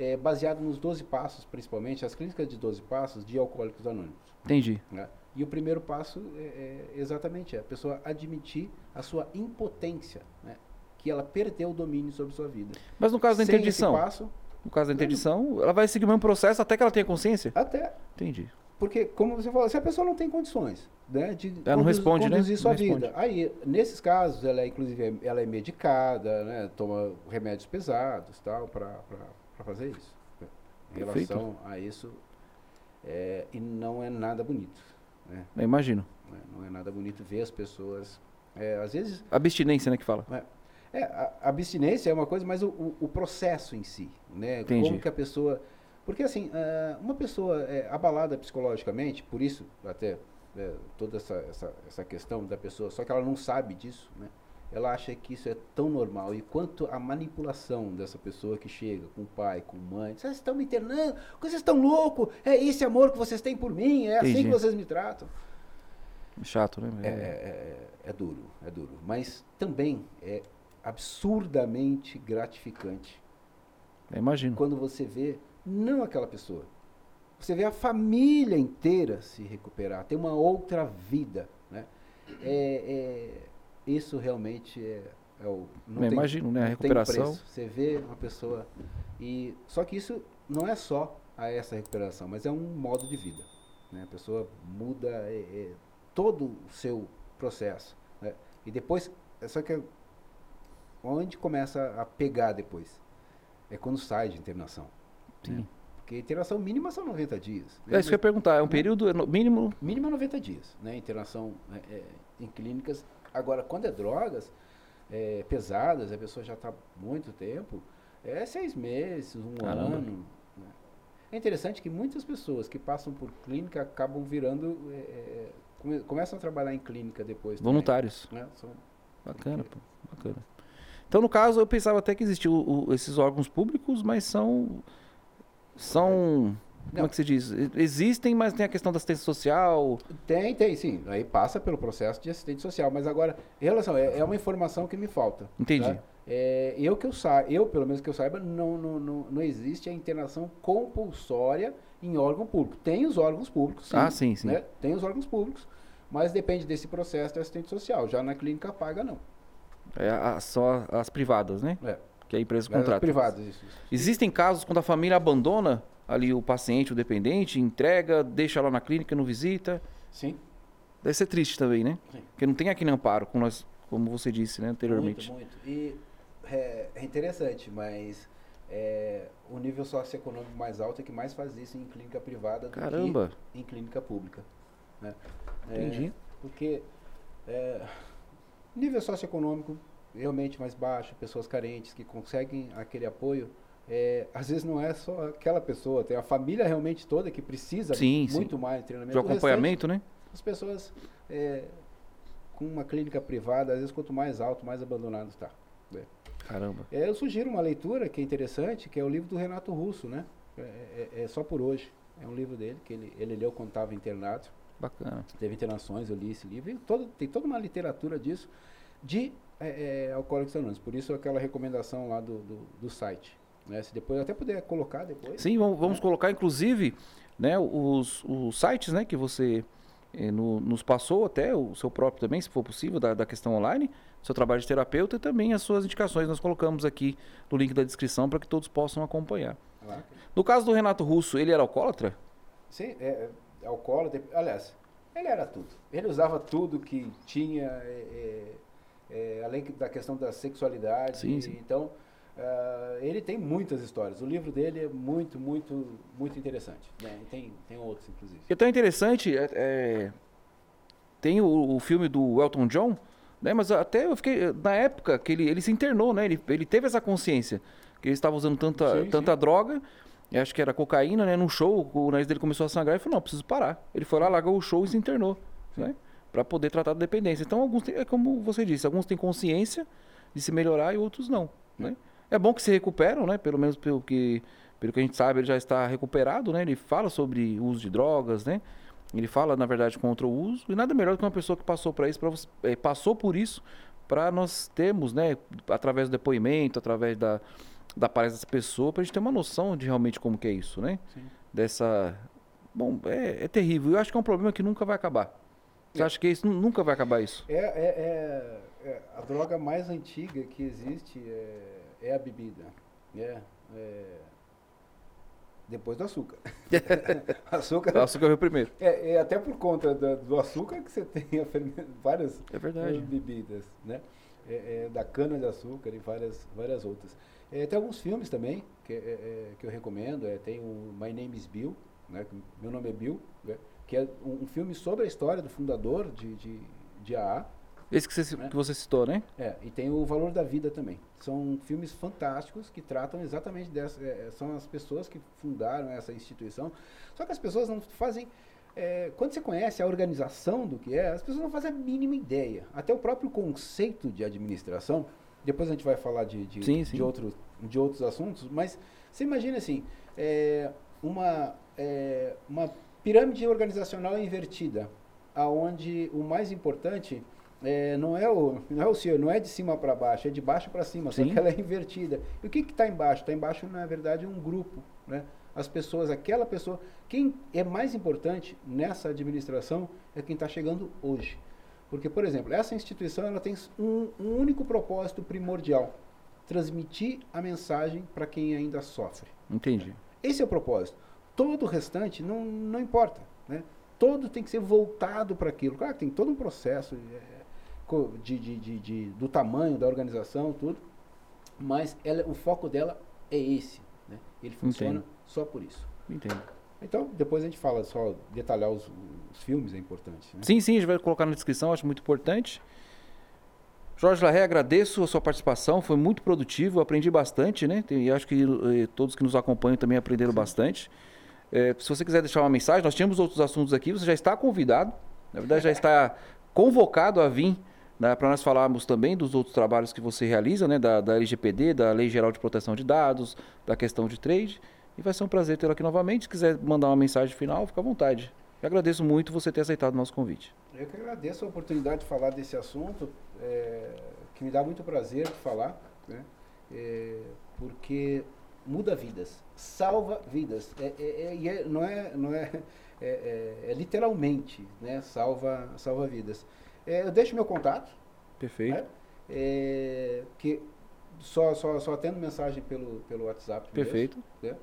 A: é, baseado nos 12 passos, principalmente, as clínicas de 12 passos de alcoólicos anônimos.
B: Entendi.
A: né? E o primeiro passo é, é exatamente é a pessoa admitir a sua impotência, né? que ela perdeu o domínio sobre sua vida.
B: Mas no caso da interdição,
A: passo,
B: no caso da interdição, ela vai seguir o mesmo processo até que ela tenha consciência?
A: até
B: Entendi.
A: Porque, como você falou, se a pessoa não tem condições né, de
B: Ela não responde, né?
A: conduzir sua
B: Não responde.
A: vida. Aí, nesses casos, ela é, inclusive, ela é medicada, né, toma remédios pesados tal, para fazer isso. Em
B: Perfeito.
A: relação a isso, é, e não é nada bonito. Né,
B: Eu imagino.
A: né, não é nada bonito ver as pessoas... é, às vezes,
B: Abstinência, né, que fala.
A: é, a a abstinência é uma coisa, mas o, o- o processo em si, né?
B: Entendi.
A: Como que a pessoa... Porque, assim, ah, uma pessoa é, abalada psicologicamente, por isso, até, né, toda essa, essa, essa questão da pessoa, só que ela não sabe disso, né? Ela acha que isso é tão normal. E quanto a manipulação dessa pessoa que chega com o pai, com a mãe, vocês estão me internando, vocês estão loucos, é esse amor que vocês têm por mim, é assim
B: Entendi.
A: que vocês me tratam.
B: Chato, né?
A: É, é, é duro, é duro. Mas também é absurdamente gratificante
B: Eu imagino.
A: quando você vê não aquela pessoa, você vê a família inteira se recuperar, ter uma outra vida, né? É, é- isso realmente é, é o não
B: Eu
A: tem-
B: imagino, né? A recuperação.
A: preço. Você vê uma pessoa e só que isso não é só a essa recuperação, mas é um modo de vida. Né? A pessoa muda é, é, todo o seu processo. né? E depois, é só que onde começa a pegar depois? É quando sai de internação.
B: Sim.
A: Porque porque internação mínima são 90 dias.
B: né? É isso que eu ia perguntar, é um período é mínimo...
A: Mínima 90 dias, né? Internação é, é, em clínicas. Agora, quando é drogas é, pesadas, a pessoa já está muito tempo, é seis meses, um
B: Caramba.
A: ano. Né? É interessante que muitas pessoas que passam por clínica acabam virando, come, começam a trabalhar em clínica depois. também,
B: Voluntários.
A: né? São,
B: Bacana, pô, bacana. Então, no caso, eu pensava até que existiam esses órgãos públicos, mas são. São. Como é que se diz? Existem, mas tem a questão da assistência social.
A: Tem, tem, sim. Aí passa pelo processo de assistente social. Mas agora, em relação, é, é uma informação que me falta.
B: Entendi.
A: tá? É, eu que eu saiba, eu pelo menos que eu saiba, não, não, não, não existe a internação compulsória em órgão público. Tem os órgãos públicos, sim.
B: Ah, sim, sim.
A: né? Tem os órgãos públicos, mas depende desse processo de assistente social. Já na clínica paga, não.
B: É a- só as privadas, né?
A: É.
B: Que a empresa
A: Mas as
B: contrata.
A: privadas, isso. isso.
B: Existem casos quando a família abandona ali o paciente, o dependente, entrega, deixa lá na clínica, não visita.
A: Sim.
B: Deve ser triste também, né?
A: Sim.
B: Porque não tem aqui no amparo, como, nós, como você disse né, anteriormente.
A: Muito, muito. E é, é interessante, mas é, o nível socioeconômico mais alto é que mais faz isso em clínica privada do
B: Caramba,
A: que em clínica pública. Né? É,
B: entendi.
A: porque é, nível socioeconômico realmente mais baixo, pessoas carentes que conseguem aquele apoio, é, às vezes não é só aquela pessoa, tem a família realmente toda que precisa
B: Sim, sim.
A: muito mais de treinamento.
B: De acompanhamento, né?
A: as pessoas é, com uma clínica privada, às vezes quanto mais alto, mais abandonado está.
B: Caramba.
A: É, eu sugiro uma leitura que é interessante, que é o livro do Renato Russo, né? É, é- é só por hoje. É um livro dele, que ele, ele leu quando estava internado.
B: Bacana.
A: Teve internações, eu li esse livro. Todo, tem toda uma literatura disso de é, é, Alcoólicos Anônimos. Por isso aquela recomendação lá do, do, do site. Né? Se depois eu até puder colocar depois.
B: Sim, vamos, vamos
A: É.
B: colocar inclusive né, os, os sites né, que você eh, no- nos passou, até o seu próprio também, se for possível, da, da questão online, seu trabalho de terapeuta e também as suas indicações. Nós colocamos aqui no link da descrição para que todos possam acompanhar.
A: Lá.
B: No caso do Renato Russo, ele era alcoólatra?
A: Sim, é, é alcoólatra. Aliás, ele era tudo. Ele usava tudo que tinha, é, é, é, além da questão da sexualidade.
B: Sim, sim.
A: Então, ah, ele tem muitas histórias. O livro dele é muito, muito, muito interessante. né? Tem, tem outros, inclusive.
B: E é tão interessante, é, é, tem o, o filme do Elton John, né? Mas até eu fiquei, na época que ele, ele se internou, né? Ele, ele teve essa consciência que ele estava usando tanta,
A: Sim,
B: tanta
A: sim.
B: droga, acho que era cocaína, né? Num show, o nariz dele começou a sangrar e falou, não, preciso parar. Ele foi lá, largou o show e se internou, né? Para poder tratar da dependência. Então, alguns têm, é como você disse, alguns têm consciência de se melhorar e outros não, né? É bom que se recuperam, né? Pelo menos pelo que, pelo que a gente sabe, ele já está recuperado, né? Ele fala sobre o uso de drogas, né? Ele fala, na verdade, contra o uso. E nada melhor do que uma pessoa que passou para isso, pra você, eh, passou por isso, para nós termos, né? Através do depoimento, através da, da palestra dessa pessoa, para a gente ter uma noção de realmente como que é isso, né?
A: Sim.
B: Dessa... Bom, é, é terrível. Eu acho que é um problema que nunca vai acabar. Você
A: É.
B: acha que isso nu- nunca vai acabar isso?
A: É, é- é- é a droga mais antiga que existe é, é a bebida. É, é, depois do açúcar. <laughs> açúcar
B: O açúcar veio primeiro.
A: É, é até por conta da- do açúcar que você tem várias
B: É
A: eh, bebidas, né? É, é, da cana de açúcar e várias, várias outras. É, tem alguns filmes também que, é, que eu recomendo. Tem o My Name is Bill, né? Meu nome é Bill, né? que é um, um filme sobre a história do fundador de, de, de AA.
B: Esse que você,
A: Né?
B: que você citou, né?
A: É, e tem o Valor da Vida também. São filmes fantásticos que tratam exatamente dessa. é, é, são as pessoas que fundaram essa instituição. Só que as pessoas não fazem. é, quando você conhece a organização do que é, as pessoas não fazem a mínima ideia. Até o próprio conceito de administração. Depois a gente vai falar de, de,
B: Sim, sim.
A: de, outros, de outros assuntos, mas você imagina assim: é, uma, é, uma pirâmide organizacional invertida, aonde o mais importante é, não é o não é o senhor, não é de cima para baixo, é de baixo para cima, só
B: Sim.
A: que ela é invertida. E o que está embaixo? Está embaixo, na verdade, um grupo, né? As pessoas, aquela pessoa, quem é mais importante nessa administração é quem está chegando hoje. Porque, por exemplo, essa instituição ela tem um, um único propósito primordial: transmitir a mensagem para quem ainda sofre.
B: Entendi.
A: Esse é o propósito. Todo o restante não, não importa. Né? Todo tem que ser voltado para aquilo. Claro que tem todo um processo é, de, de, de, de- do tamanho da organização, tudo. Mas ela, o foco dela é esse. Né? Ele funciona
B: Entendo.
A: só por isso.
B: Entendo.
A: Então, depois a gente fala, só detalhar os, os filmes é importante. Né?
B: Sim, sim, a gente vai colocar na descrição, acho muito importante. Jorge Larré, agradeço a sua participação, foi muito produtivo, aprendi bastante, né? E acho que eh, todos que nos acompanham também aprenderam sim. bastante. É, se você quiser deixar uma mensagem, nós tínhamos outros assuntos aqui, você já está convidado, na verdade já <laughs> está convocado a vir né, para nós falarmos também dos outros trabalhos que você realiza, né, da, da LGPD, da Lei Geral de Proteção de Dados, da questão de trade. E vai ser um prazer tê-lo aqui novamente. Se quiser mandar uma mensagem final, fica à vontade. Eu agradeço muito você ter aceitado o nosso convite.
A: Eu que agradeço a oportunidade de falar desse assunto, é, que me dá muito prazer de falar, né? É, porque muda vidas, salva vidas. É, é, é não é, não é, é, é, literalmente, né? Salva, salva vidas. Eu deixo meu contato.
B: Perfeito. Né?
A: que só, só, só atendo mensagem pelo, pelo WhatsApp.
B: Perfeito.
A: Mesmo,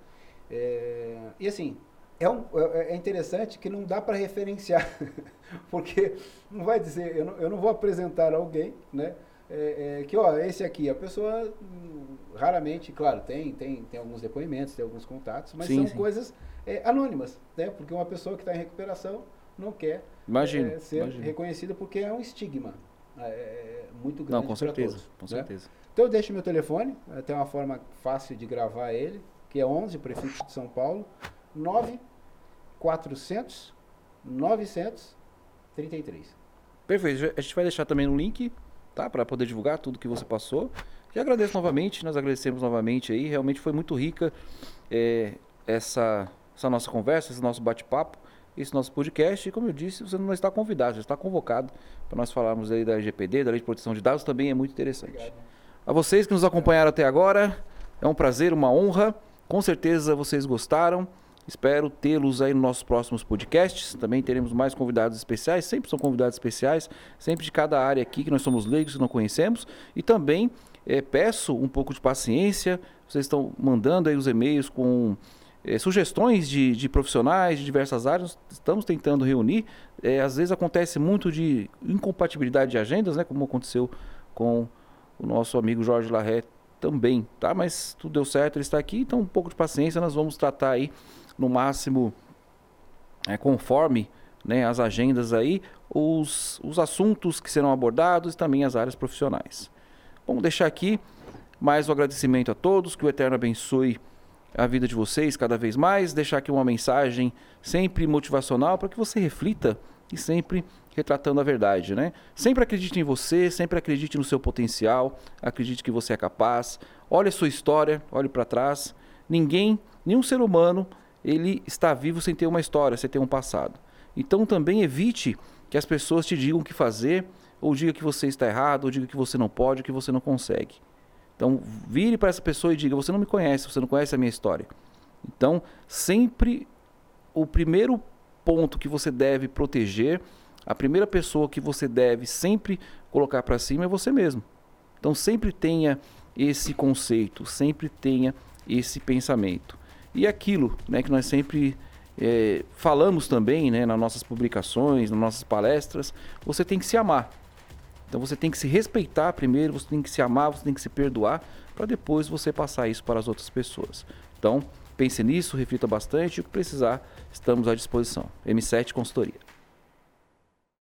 A: né? e assim, é, um, é, é interessante que não dá para referenciar, <laughs> porque não vai dizer, eu não, eu não vou apresentar alguém, né? É, é, que ó, esse aqui, a pessoa hum, raramente, claro, tem, tem, tem alguns depoimentos, tem alguns contatos, mas sim, são sim. coisas é, anônimas, né? Porque uma pessoa que está em recuperação não quer
B: imagino,
A: é, ser
B: imagino.
A: reconhecida porque é um estigma é, muito grande.
B: Não, com certeza, todos, com né? certeza.
A: Então eu deixo meu telefone, tem uma forma fácil de gravar ele, que é 11, prefixo de São Paulo, 9 400 933.
B: Perfeito. A gente vai deixar também no link, tá? Para poder divulgar tudo que você passou. E agradeço novamente, nós agradecemos novamente aí. Realmente foi muito rica é, essa, essa nossa conversa, esse nosso bate-papo, esse nosso podcast. E como eu disse, você não está convidado, já está convocado para nós falarmos aí da LGPD, da Lei de Proteção de Dados, também é muito interessante. Obrigado. A vocês que nos acompanharam até agora, é um prazer, uma honra. Com certeza vocês gostaram. Espero tê-los aí nos nossos próximos podcasts. Também teremos mais convidados especiais, sempre são convidados especiais, sempre de cada área aqui que nós somos leigos e não conhecemos. E também é, peço um pouco de paciência. Vocês estão mandando aí os e-mails com é, sugestões de, de, profissionais de diversas áreas. Estamos tentando reunir. É, às vezes acontece muito de incompatibilidade de agendas, né? Como aconteceu com o nosso amigo Jorge Larré também, tá? Mas tudo deu certo, ele está aqui, então um pouco de paciência, nós vamos tratar aí no máximo é, conforme né, as agendas aí, os, os assuntos que serão abordados e também as áreas profissionais. Vamos deixar aqui mais um agradecimento a todos, que o Eterno abençoe a vida de vocês cada vez mais, deixar aqui uma mensagem sempre motivacional para que você reflita e sempre retratando a verdade, né? Sempre acredite em você, sempre acredite no seu potencial, acredite que você é capaz. Olhe a sua história, olhe para trás. Ninguém, nenhum ser humano ele está vivo sem ter uma história, sem ter um passado. Então também evite que as pessoas te digam o que fazer, ou diga que você está errado, ou diga que você não pode, ou que você não consegue. Então vire para essa pessoa e diga: você não me conhece, você não conhece a minha história. Então sempre o primeiro ponto que você deve proteger, a primeira pessoa que você deve sempre colocar para cima é você mesmo. Então sempre tenha esse conceito, sempre tenha esse pensamento. E aquilo né, que nós sempre é, falamos também né, nas nossas publicações, nas nossas palestras, você tem que se amar. Então você tem que se respeitar primeiro, você tem que se amar, você tem que se perdoar, para depois você passar isso para as outras pessoas. Então, pense nisso, reflita bastante e o que precisar, estamos à disposição. M7 Consultoria.